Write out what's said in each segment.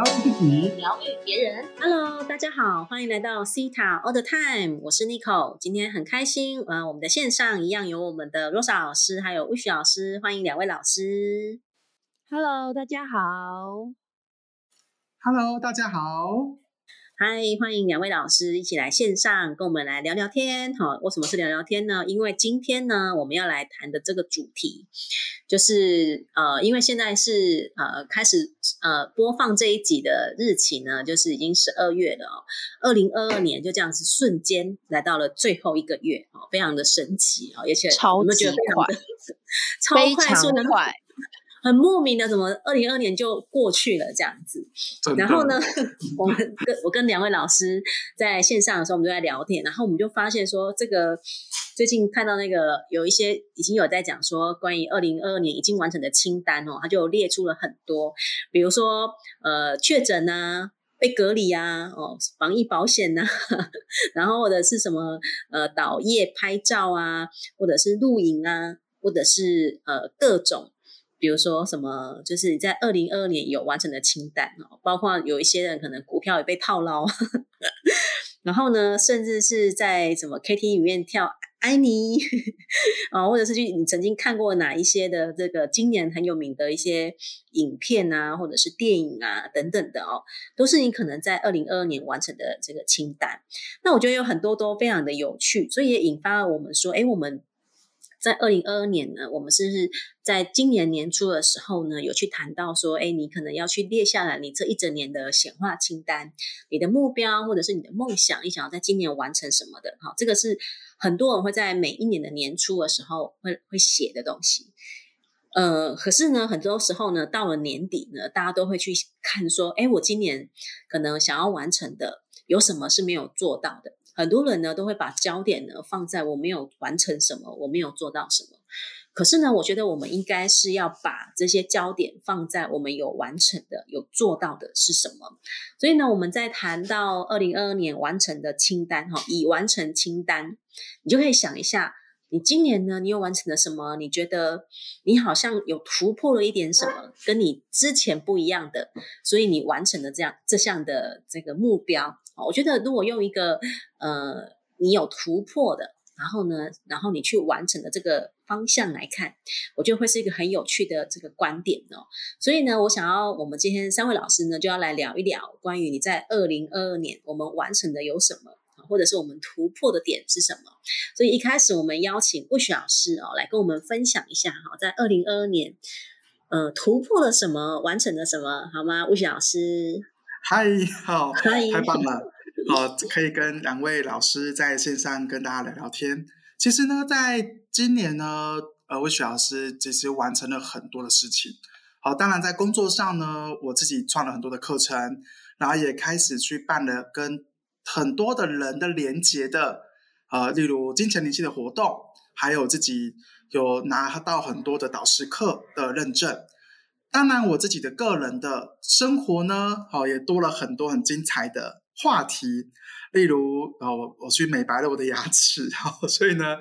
疗自己，疗愈别人。Hello，大家好，欢迎来到 Cita All the Time，我是 Nico。今天很开心，呃，我们的线上一样有我们的 Rosa 老师，还有 Wish 老师，欢迎两位老师。Hello，大家好。Hello，大家好。嗨，欢迎两位老师一起来线上跟我们来聊聊天。好，为什么是聊聊天呢？因为今天呢，我们要来谈的这个主题，就是呃，因为现在是呃开始呃播放这一集的日期呢，就是已经十二月了哦，二零二二年就这样子瞬间来到了最后一个月哦，非常的神奇哦，而且超级快，超快速的快。很莫名的，怎么二零二年就过去了这样子？然后呢，我们跟我跟两位老师在线上的时候，我们就在聊天，然后我们就发现说，这个最近看到那个有一些已经有在讲说，关于二零二二年已经完成的清单哦，他就列出了很多，比如说呃确诊啊、被隔离啊、哦防疫保险呐，然后或者是什么呃导夜拍照啊，或者是露营啊，或者是呃各种。比如说什么，就是在二零二二年有完成的清单哦，包括有一些人可能股票也被套牢，然后呢，甚至是在什么 K T 里面跳爱你啊，或者是去你曾经看过哪一些的这个今年很有名的一些影片啊，或者是电影啊等等的哦，都是你可能在二零二二年完成的这个清单。那我觉得有很多都非常的有趣，所以也引发了我们说，哎，我们。在二零二二年呢，我们是不是在今年年初的时候呢，有去谈到说，哎，你可能要去列下来你这一整年的显化清单，你的目标或者是你的梦想，你想要在今年完成什么的？哈，这个是很多人会在每一年的年初的时候会会写的东西。呃，可是呢，很多时候呢，到了年底呢，大家都会去看说，哎，我今年可能想要完成的有什么是没有做到的？很多人呢都会把焦点呢放在我没有完成什么，我没有做到什么。可是呢，我觉得我们应该是要把这些焦点放在我们有完成的、有做到的是什么。所以呢，我们在谈到二零二二年完成的清单，哈，已完成清单，你就可以想一下，你今年呢，你又完成了什么？你觉得你好像有突破了一点什么，跟你之前不一样的，所以你完成了这样这项的这个目标。我觉得，如果用一个呃，你有突破的，然后呢，然后你去完成的这个方向来看，我觉得会是一个很有趣的这个观点哦。所以呢，我想要我们今天三位老师呢，就要来聊一聊关于你在二零二二年我们完成的有什么，或者是我们突破的点是什么。所以一开始我们邀请魏雪老师哦，来跟我们分享一下哈，在二零二二年，呃，突破了什么，完成了什么，好吗？魏雪老师。嗨，好，太棒了，好，可以跟两位老师在线上跟大家聊聊天。其实呢，在今年呢，呃，魏雪老师其实完成了很多的事情。好，当然在工作上呢，我自己创了很多的课程，然后也开始去办了跟很多的人的连接的，呃，例如金钱灵气的活动，还有自己有拿到很多的导师课的认证。当然，我自己的个人的生活呢，好也多了很多很精彩的话题，例如，哦，我去美白了我的牙齿，好，所以呢，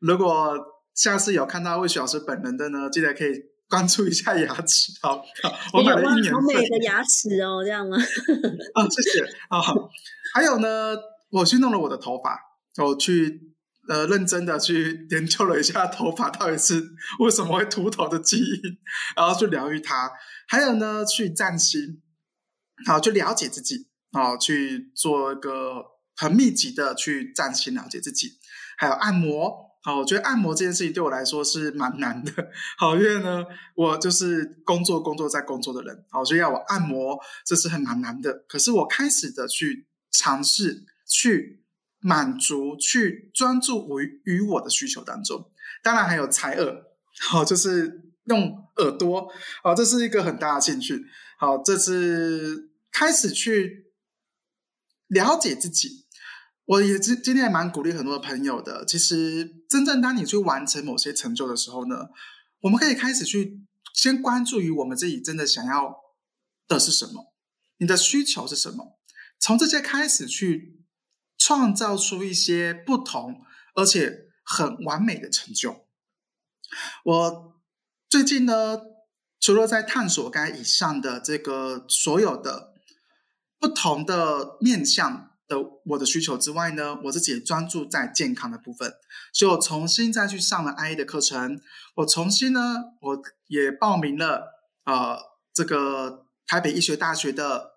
如果下次有看到魏雪老师本人的呢，记得可以关注一下牙齿，好，我买了一年好美的 牙齿哦，这样吗？啊，谢谢啊，还有呢，我去弄了我的头发，我去。呃，认真的去研究了一下头发到底是为什么会秃头的基因，然后去疗愈它。还有呢，去占星，好，去了解自己，好，去做一个很密集的去占星了解自己。还有按摩，好，我觉得按摩这件事情对我来说是蛮难的，好，因为呢，我就是工作工作在工作的人，好，所以要我按摩，这是很蛮难的。可是我开始的去尝试去。满足去专注于与我的需求当中，当然还有采耳，好，就是用耳朵，好，这是一个很大的兴趣，好，这是开始去了解自己。我也今今天也蛮鼓励很多的朋友的。其实，真正当你去完成某些成就的时候呢，我们可以开始去先关注于我们自己真的想要的是什么，你的需求是什么，从这些开始去。创造出一些不同而且很完美的成就。我最近呢，除了在探索该以上的这个所有的不同的面向的我的需求之外呢，我自己也专注在健康的部分，所以我重新再去上了 I A 的课程，我重新呢，我也报名了呃这个台北医学大学的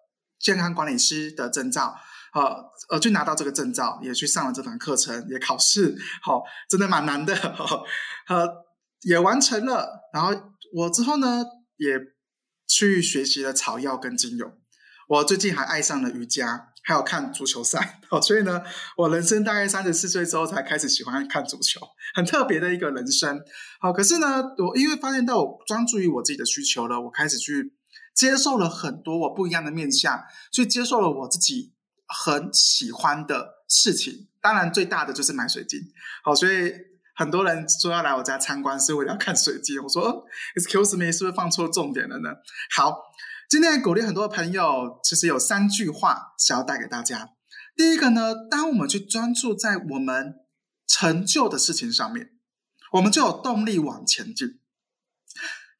健康管理师的证照。呃呃，去拿到这个证照，也去上了这堂课程，也考试，好，真的蛮难的，呃，也完成了。然后我之后呢，也去学习了草药跟精油。我最近还爱上了瑜伽，还有看足球赛。哦，所以呢，我人生大概三十四岁之后才开始喜欢看足球，很特别的一个人生。好，可是呢，我因为发现到我专注于我自己的需求了，我开始去接受了很多我不一样的面相，去接受了我自己。很喜欢的事情，当然最大的就是买水晶。好，所以很多人说要来我家参观是为了要看水晶。我说，Excuse me，是不是放错重点了呢？好，今天鼓励很多朋友，其实有三句话想要带给大家。第一个呢，当我们去专注在我们成就的事情上面，我们就有动力往前进。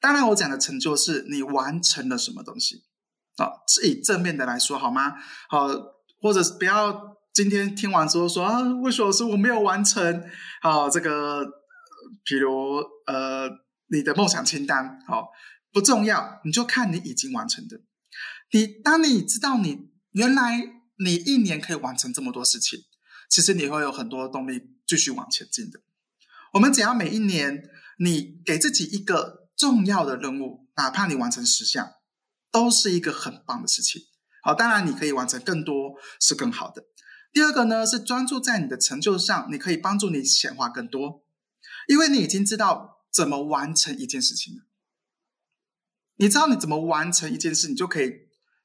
当然，我讲的成就是你完成了什么东西啊，是以正面的来说好吗？好。或者是不要今天听完之后说啊，魏老师我没有完成啊，这个，比如呃，你的梦想清单，好不重要，你就看你已经完成的。你当你知道你原来你一年可以完成这么多事情，其实你会有很多动力继续往前进的。我们只要每一年你给自己一个重要的任务，哪怕你完成十项，都是一个很棒的事情。好，当然你可以完成更多是更好的。第二个呢是专注在你的成就上，你可以帮助你显化更多，因为你已经知道怎么完成一件事情了。你知道你怎么完成一件事，你就可以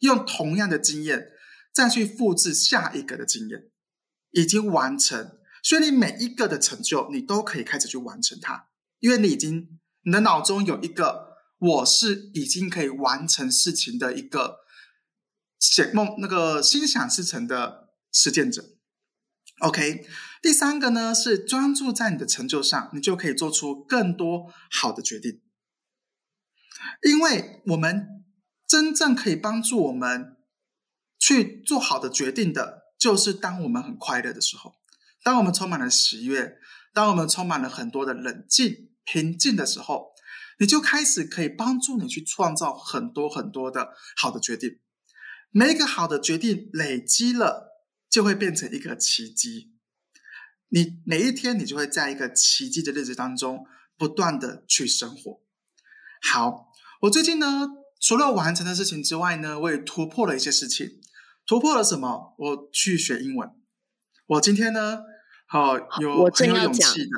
用同样的经验再去复制下一个的经验，已经完成。所以你每一个的成就，你都可以开始去完成它，因为你已经你的脑中有一个我是已经可以完成事情的一个。写梦那个心想事成的实践者，OK。第三个呢是专注在你的成就上，你就可以做出更多好的决定。因为我们真正可以帮助我们去做好的决定的，就是当我们很快乐的时候，当我们充满了喜悦，当我们充满了很多的冷静平静的时候，你就开始可以帮助你去创造很多很多的好的决定。每一个好的决定累积了，就会变成一个奇迹。你每一天，你就会在一个奇迹的日子当中不断的去生活。好，我最近呢，除了完成的事情之外呢，我也突破了一些事情。突破了什么？我去学英文。我今天呢，好有很有勇气的，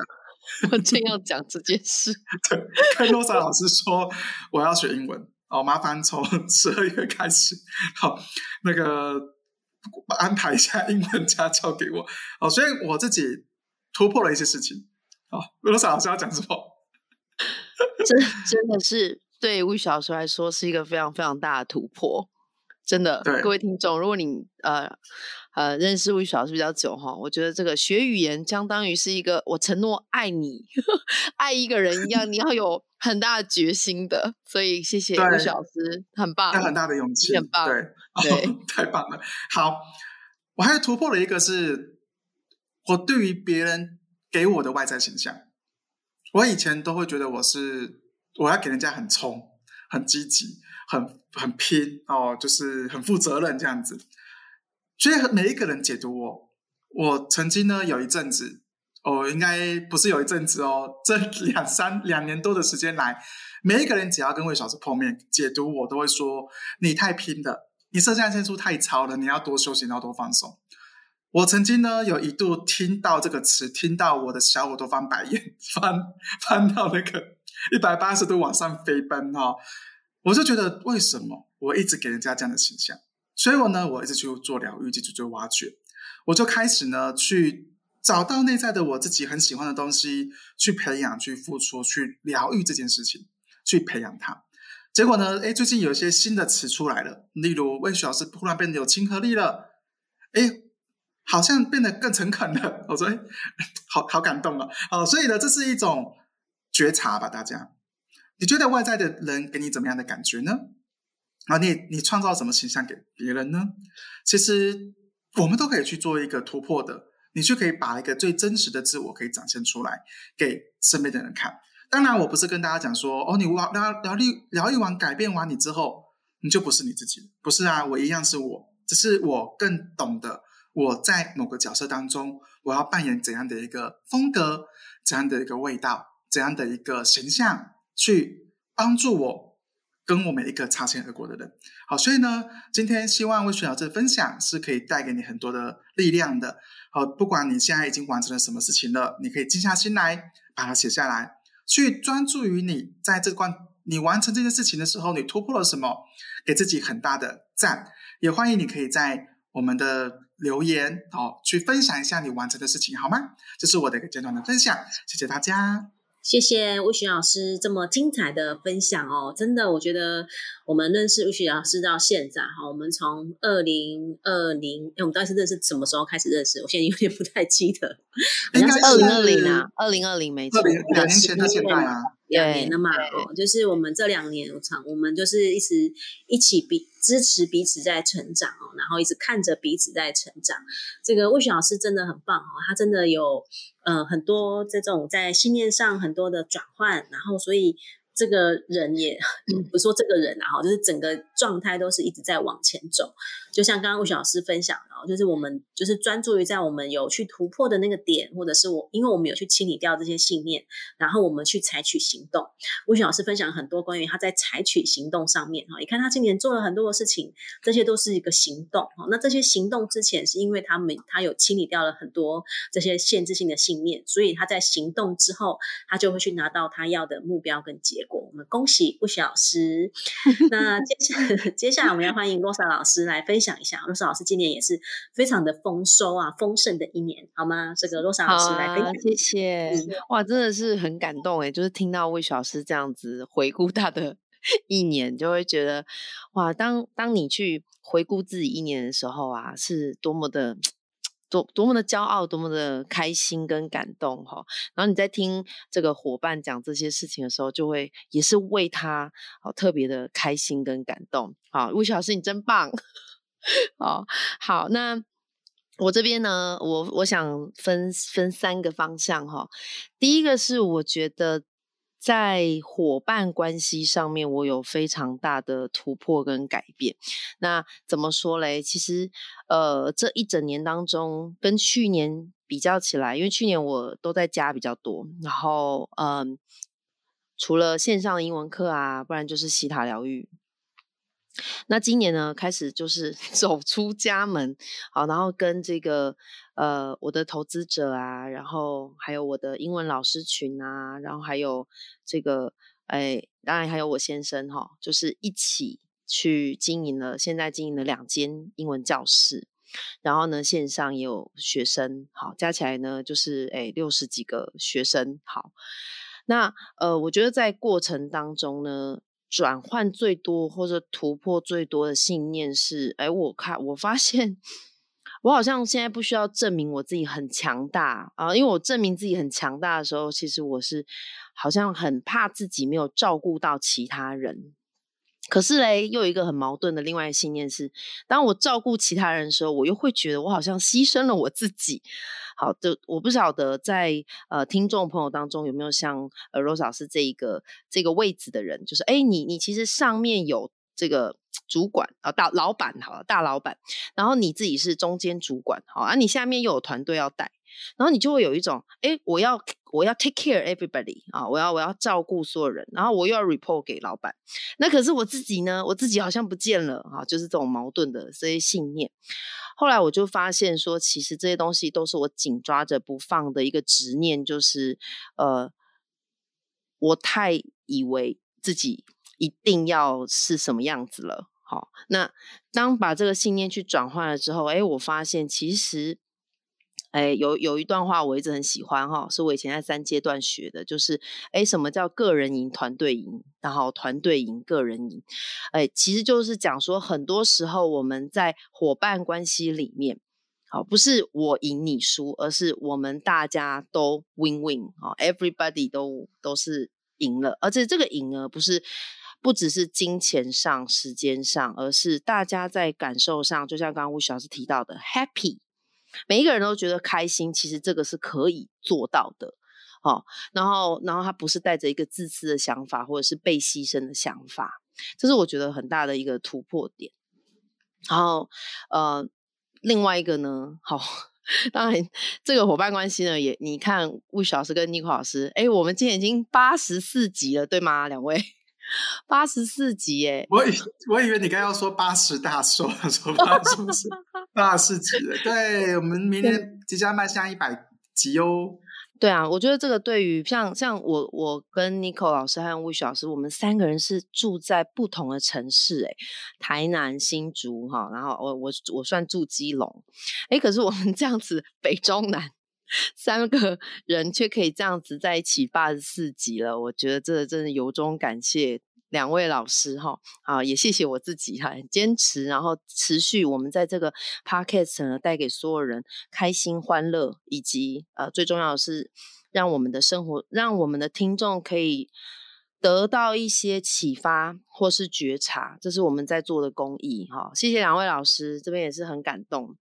我正要讲这件事。对，跟罗莎老师说，我要学英文。哦，麻烦从十二月开始，好，那个安排一下英文家教给我。哦，所以我自己突破了一些事情。哦，罗莎老师要讲什么？真真的是对吴小叔来说是一个非常非常大的突破。真的，各位听众，如果你呃呃认识魏老师比较久哈，我觉得这个学语言相当于是一个我承诺爱你 爱一个人一样，你要有很大的决心的。所以谢谢魏老师，很棒，有很大的勇气，很棒，对对，太棒了。好，我还突破了一个，是我对于别人给我的外在形象，我以前都会觉得我是我要给人家很冲、很积极。很很拼哦，就是很负责任这样子，所以每一个人解读我，我曾经呢有一阵子，哦，应该不是有一阵子哦，这 两三两年多的时间来，每一个人只要跟魏小师碰面，解读我都会说你太拼了，你肾上腺素太超了，你要多休息，要多放松。我曾经呢有一度听到这个词，听到我的小伙都翻白眼，翻翻到那个一百八十度往上飞奔哈。我就觉得，为什么我一直给人家这样的形象？所以我呢，我一直去做疗愈，一直去做挖掘。我就开始呢，去找到内在的我自己很喜欢的东西，去培养、去付出、去疗愈这件事情，去培养它。结果呢，哎，最近有一些新的词出来了，例如魏雪老师突然变得有亲和力了，哎，好像变得更诚恳了。我说，哎，好好感动啊！哦，所以呢，这是一种觉察吧，大家。你觉得外在的人给你怎么样的感觉呢？啊，你你创造什么形象给别人呢？其实我们都可以去做一个突破的，你就可以把一个最真实的自我可以展现出来给身边的人看。当然，我不是跟大家讲说，哦，你聊聊疗愈疗愈完改变完你之后，你就不是你自己，不是啊，我一样是我，只是我更懂得我在某个角色当中，我要扮演怎样的一个风格，怎样的一个味道，怎样的一个形象，去帮助我。跟我们一个擦肩而过的人，好，所以呢，今天希望魏雪老师的分享是可以带给你很多的力量的。好，不管你现在已经完成了什么事情了，你可以静下心来把它写下来，去专注于你在这关你完成这件事情的时候，你突破了什么，给自己很大的赞。也欢迎你可以在我们的留言哦，去分享一下你完成的事情，好吗？这是我的一个简短的分享，谢谢大家。谢谢魏雪老师这么精彩的分享哦！真的，我觉得我们认识魏雪老师到现在哈，我们从二零二零，哎，我们到底是认识什么时候开始认识？我现在有点不太记得，应该是二零二零啊，二零二零没错，两年前到现在啊。两年了嘛，哦，就是我们这两年我常，我们就是一直一起彼支持彼此在成长哦，然后一直看着彼此在成长。这个魏雪老师真的很棒哦，他真的有呃很多这种在信念上很多的转换，然后所以。这个人也不说这个人啊，哈，就是整个状态都是一直在往前走。就像刚刚魏雪老师分享的，就是我们就是专注于在我们有去突破的那个点，或者是我因为我们有去清理掉这些信念，然后我们去采取行动。吴雪老师分享很多关于他在采取行动上面哈，你看他今年做了很多的事情，这些都是一个行动哈。那这些行动之前是因为他们他有清理掉了很多这些限制性的信念，所以他在行动之后，他就会去拿到他要的目标跟结果。我们恭喜吴雪老师。那接下接下来我们要欢迎罗莎老师来分享一下。罗莎老师今年也是非常的丰收啊，丰盛的一年，好吗？这个罗莎老师来分享，谢谢。哇，真的是很感动哎，就是听到魏老师这样子回顾他的 一年，就会觉得哇，当当你去回顾自己一年的时候啊，是多么的。多多么的骄傲，多么的开心跟感动哈！然后你在听这个伙伴讲这些事情的时候，就会也是为他好特别的开心跟感动。好，魏老师你真棒！哦好，那我这边呢，我我想分分三个方向哈。第一个是我觉得。在伙伴关系上面，我有非常大的突破跟改变。那怎么说嘞？其实，呃，这一整年当中，跟去年比较起来，因为去年我都在家比较多，然后，嗯，除了线上的英文课啊，不然就是西塔疗愈。那今年呢，开始就是 走出家门，好，然后跟这个呃我的投资者啊，然后还有我的英文老师群啊，然后还有这个哎，当然还有我先生哈，就是一起去经营了，现在经营了两间英文教室，然后呢线上也有学生，好，加起来呢就是哎六十几个学生，好，那呃我觉得在过程当中呢。转换最多或者突破最多的信念是：哎，我看我发现，我好像现在不需要证明我自己很强大啊，因为我证明自己很强大的时候，其实我是好像很怕自己没有照顾到其他人。可是嘞，又有一个很矛盾的另外一信念是：当我照顾其他人的时候，我又会觉得我好像牺牲了我自己。好就，我不晓得在呃听众朋友当中有没有像呃 Rose 老师这一个这个位置的人，就是哎，你你其实上面有这个主管啊，大老板好了，大老板，然后你自己是中间主管，好啊，你下面又有团队要带。然后你就会有一种，哎，我要我要 take care everybody 啊，我要我要照顾所有人，然后我又要 report 给老板，那可是我自己呢，我自己好像不见了啊，就是这种矛盾的这些信念。后来我就发现说，其实这些东西都是我紧抓着不放的一个执念，就是呃，我太以为自己一定要是什么样子了。好，那当把这个信念去转换了之后，哎，我发现其实。哎，有有一段话我一直很喜欢哈，是我以前在三阶段学的，就是哎，什么叫个人赢、团队赢，然后团队赢、个人赢，哎，其实就是讲说，很多时候我们在伙伴关系里面，好，不是我赢你输，而是我们大家都 win win 啊，everybody 都都是赢了，而且这个赢呢，不是不只是金钱上、时间上，而是大家在感受上，就像刚刚吴老师提到的，happy，每一个人都觉得开心，其实这个是可以做到的。好，然后，然后他不是带着一个自私的想法，或者是被牺牲的想法，这是我觉得很大的一个突破点。然后，呃，另外一个呢，好，当然这个伙伴关系呢，也你看，魏老师跟妮可老师，哎，我们今天已经八十四集了，对吗？两位，八十四集，哎，我以我以为你刚要说八十大寿，说八十四八十四集了，对我们明天即将迈向一百集哦。对啊，我觉得这个对于像像我我跟 Nico 老师还有魏雪老师，我们三个人是住在不同的城市，诶台南、新竹哈，然后我我我算住基隆，哎，可是我们这样子北中南三个人却可以这样子在一起八十四集了，我觉得这真的由衷感谢。两位老师哈，啊，也谢谢我自己哈，坚持然后持续我们在这个 podcast 呢，带给所有人开心欢乐，以及呃最重要的是让我们的生活，让我们的听众可以得到一些启发或是觉察，这是我们在做的公益哈。谢谢两位老师，这边也是很感动，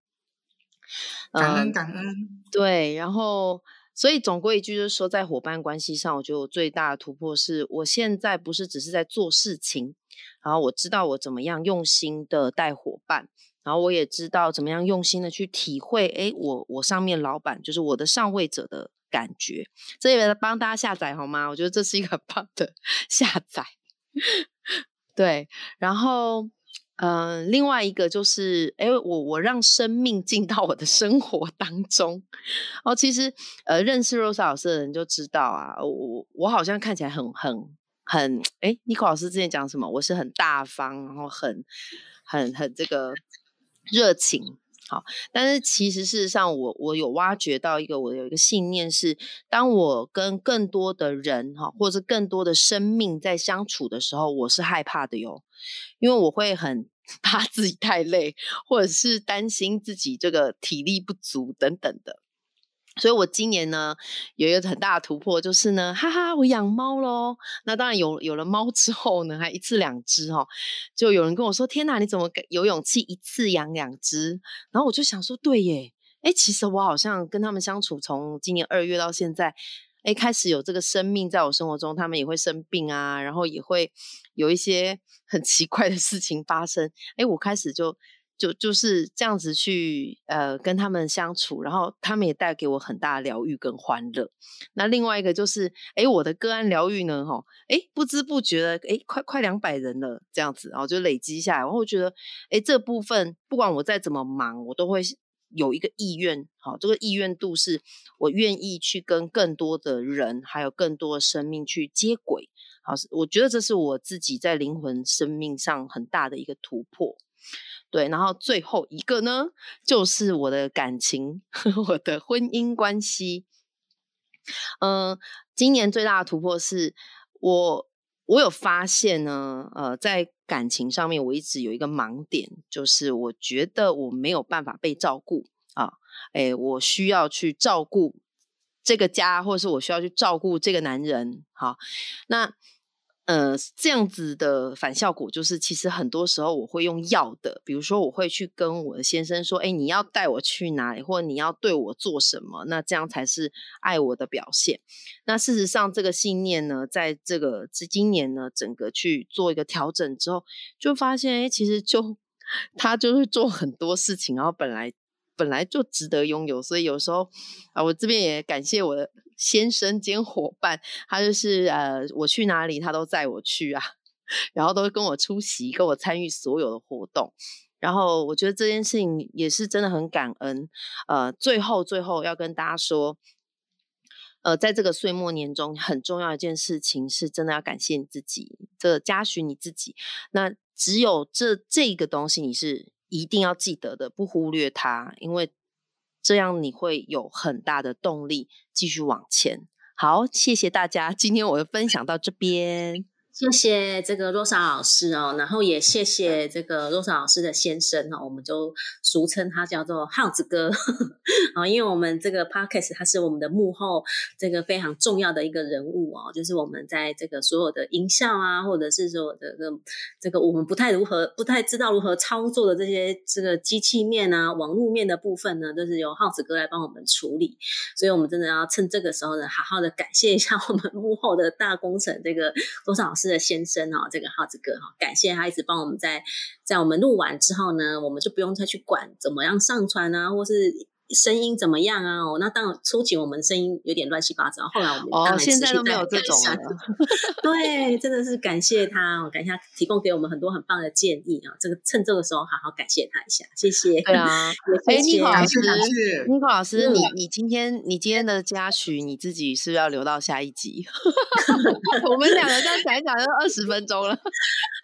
感恩感恩，对，然后。所以总归一句，就是说，在伙伴关系上，我觉得我最大的突破是，我现在不是只是在做事情，然后我知道我怎么样用心的带伙伴，然后我也知道怎么样用心的去体会，哎，我我上面老板就是我的上位者的感觉，这也帮大家下载好吗？我觉得这是一个很棒的 下载，对，然后。嗯，另外一个就是，哎，我我让生命进到我的生活当中。哦，其实，呃，认识 Rose 老师的人就知道啊，我我好像看起来很很很，哎，Nico 老师之前讲什么？我是很大方，然后很很很这个热情。好，但是其实事实上，我我有挖掘到一个，我有一个信念是，当我跟更多的人哈，或者更多的生命在相处的时候，我是害怕的哟。因为我会很 怕自己太累，或者是担心自己这个体力不足等等的，所以我今年呢有一个很大的突破，就是呢，哈哈，我养猫喽。那当然有有了猫之后呢，还一次两只哈，就有人跟我说：“天哪，你怎么有勇气一次养两只？”然后我就想说：“对耶，哎，其实我好像跟他们相处从今年二月到现在。”哎，开始有这个生命在我生活中，他们也会生病啊，然后也会有一些很奇怪的事情发生。哎，我开始就就就是这样子去呃跟他们相处，然后他们也带给我很大的疗愈跟欢乐。那另外一个就是，哎，我的个案疗愈呢，哈，哎，不知不觉的，哎，快快两百人了，这样子，然后就累积下来，然后觉得，哎，这部分不管我再怎么忙，我都会。有一个意愿，好，这个意愿度是我愿意去跟更多的人，还有更多的生命去接轨，好，我觉得这是我自己在灵魂生命上很大的一个突破。对，然后最后一个呢，就是我的感情，我的婚姻关系。嗯，今年最大的突破是我，我有发现呢，呃，在。感情上面，我一直有一个盲点，就是我觉得我没有办法被照顾啊，哎，我需要去照顾这个家，或者是我需要去照顾这个男人，好，那。呃，这样子的反效果就是，其实很多时候我会用要的，比如说我会去跟我的先生说：“哎，你要带我去哪里，或者你要对我做什么，那这样才是爱我的表现。”那事实上，这个信念呢，在这个这今年呢，整个去做一个调整之后，就发现，哎，其实就他就是做很多事情，然后本来。本来就值得拥有，所以有时候啊，我这边也感谢我的先生兼伙伴，他就是呃，我去哪里他都载我去啊，然后都会跟我出席，跟我参与所有的活动。然后我觉得这件事情也是真的很感恩。呃，最后最后要跟大家说，呃，在这个岁末年中，很重要一件事情是真的要感谢你自己，这嘉许你自己。那只有这这个东西，你是。一定要记得的，不忽略它，因为这样你会有很大的动力继续往前。好，谢谢大家，今天我的分享到这边。谢谢这个罗莎老师哦，然后也谢谢这个罗莎老师的先生哦，我们就俗称他叫做耗子哥啊，因为我们这个 podcast 他是我们的幕后这个非常重要的一个人物哦，就是我们在这个所有的音效啊，或者是说这个这个我们不太如何不太知道如何操作的这些这个机器面啊、网络面的部分呢，都是由耗子哥来帮我们处理，所以我们真的要趁这个时候呢，好好的感谢一下我们幕后的大工程这个罗莎老师。的先生哈，这个耗子哥哈，感谢他一直帮我们在在我们录完之后呢，我们就不用再去管怎么样上传啊，或是。声音怎么样啊？哦，那当然初期我们声音有点乱七八糟，后来我们哦，现在都没有这种了。对，真的是感谢他，感谢他提供给我们很多很棒的建议啊！这个趁这个时候好好感谢他一下，谢谢。对啊，哎，妮可老师，妮可老师，你你今天你今天的嘉许你自己是不是要留到下一集？我们两个这样讲一讲就二十分钟了。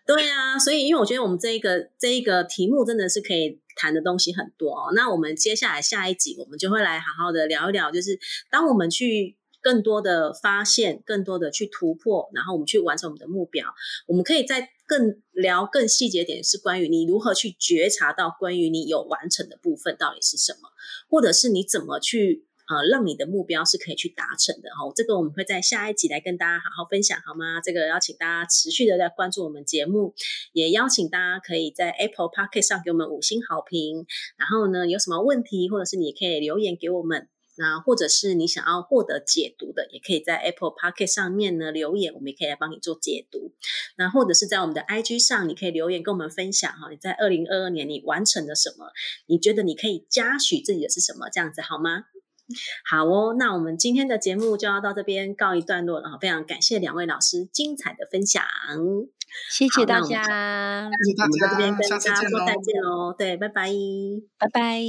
对啊，所以因为我觉得我们这一个这一个题目真的是可以。谈的东西很多哦，那我们接下来下一集我们就会来好好的聊一聊，就是当我们去更多的发现，更多的去突破，然后我们去完成我们的目标，我们可以在更聊更细节点，是关于你如何去觉察到关于你有完成的部分到底是什么，或者是你怎么去。呃，让你的目标是可以去达成的哈。这个我们会在下一集来跟大家好好分享，好吗？这个邀请大家持续的在关注我们节目，也邀请大家可以在 Apple p o c k e t 上给我们五星好评。然后呢，有什么问题或者是你可以留言给我们，那或者是你想要获得解读的，也可以在 Apple p o c k e t 上面呢留言，我们也可以来帮你做解读。那或者是在我们的 IG 上，你可以留言跟我们分享哈，你在二零二二年你完成了什么？你觉得你可以嘉许自己的是什么？这样子好吗？好哦，那我们今天的节目就要到这边告一段落了。非常感谢两位老师精彩的分享，谢谢大家。我们在这边跟大家说再见喽，对，拜拜，拜拜。